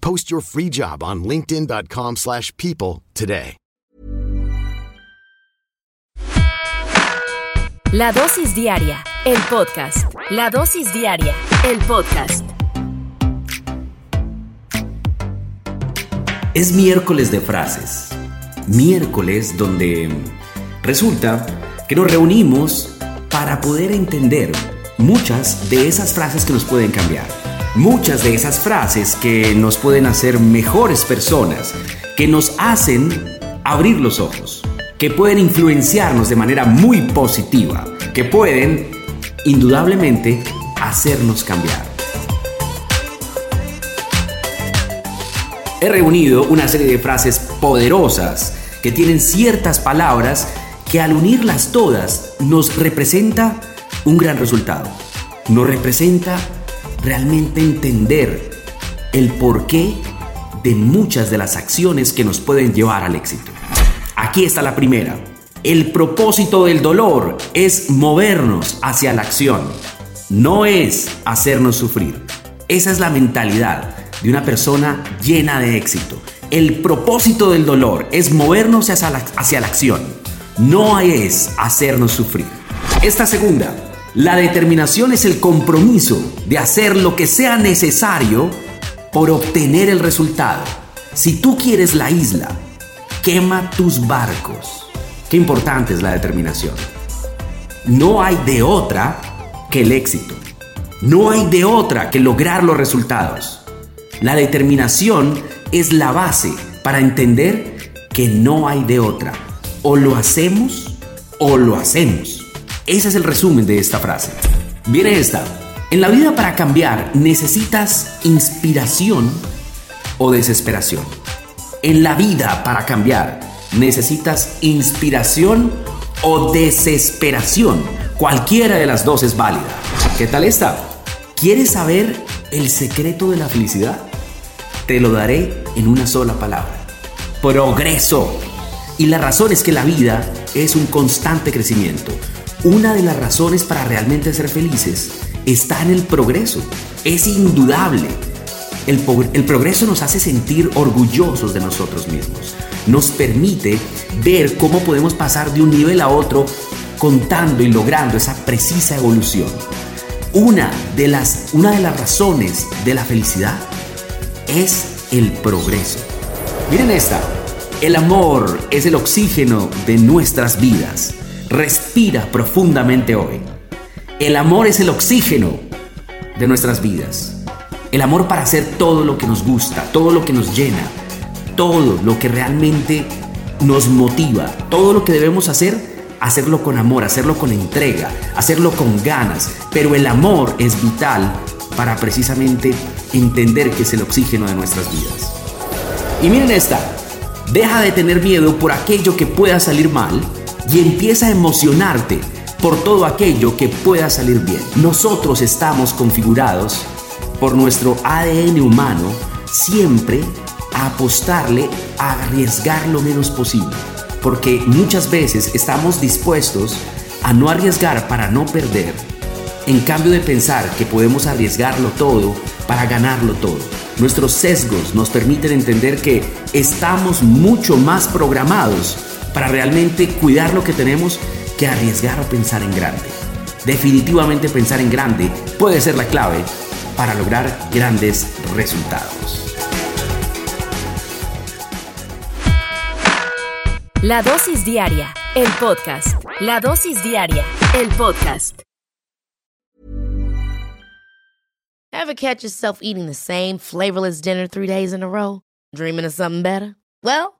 Post your free job on linkedin.com/people slash people today. La dosis diaria, el podcast. La dosis diaria, el podcast. Es miércoles de frases. Miércoles donde resulta que nos reunimos para poder entender muchas de esas frases que nos pueden cambiar. Muchas de esas frases que nos pueden hacer mejores personas, que nos hacen abrir los ojos, que pueden influenciarnos de manera muy positiva, que pueden indudablemente hacernos cambiar. He reunido una serie de frases poderosas que tienen ciertas palabras que al unirlas todas nos representa un gran resultado. Nos representa realmente entender el porqué de muchas de las acciones que nos pueden llevar al éxito. Aquí está la primera. El propósito del dolor es movernos hacia la acción, no es hacernos sufrir. Esa es la mentalidad de una persona llena de éxito. El propósito del dolor es movernos hacia la, hacia la acción, no es hacernos sufrir. Esta segunda, la determinación es el compromiso de hacer lo que sea necesario por obtener el resultado. Si tú quieres la isla, quema tus barcos. Qué importante es la determinación. No hay de otra que el éxito. No hay de otra que lograr los resultados. La determinación es la base para entender que no hay de otra. O lo hacemos o lo hacemos. Ese es el resumen de esta frase. Viene esta. En la vida para cambiar necesitas inspiración o desesperación. En la vida para cambiar necesitas inspiración o desesperación. Cualquiera de las dos es válida. ¿Qué tal está? ¿Quieres saber el secreto de la felicidad? Te lo daré en una sola palabra. Progreso. Y la razón es que la vida es un constante crecimiento. Una de las razones para realmente ser felices está en el progreso. Es indudable. El, progreso nos hace sentir orgullosos de nosotros mismos. Nos permite ver cómo podemos pasar de un nivel a otro contando y logrando esa precisa evolución. Una de las, una de las razones de la felicidad es el progreso. Miren esta. El amor es el oxígeno de nuestras vidas. Respira profundamente hoy. El amor es el oxígeno de nuestras vidas. El amor para hacer todo lo que nos gusta, todo lo que nos llena, todo lo que realmente nos motiva, todo lo que debemos hacer, hacerlo con amor, hacerlo con entrega, hacerlo con ganas. Pero el amor es vital para precisamente entender que es el oxígeno de nuestras vidas. Y miren esta, deja de tener miedo por aquello que pueda salir mal y empieza a emocionarte por todo aquello que pueda salir bien. Nosotros estamos configurados por nuestro ADN humano siempre a apostarle a arriesgar lo menos posible. Porque muchas veces estamos dispuestos a no arriesgar para no perder, en cambio de pensar que podemos arriesgarlo todo para ganarlo todo. Nuestros sesgos nos permiten entender que estamos mucho más programados para realmente cuidar lo que tenemos que arriesgar o pensar en grande. Definitivamente pensar en grande puede ser la clave para lograr grandes resultados. La dosis diaria, el podcast. La dosis diaria, el podcast. Ever catch yourself eating the same flavorless dinner three days in a row? Dreaming of something better? Well,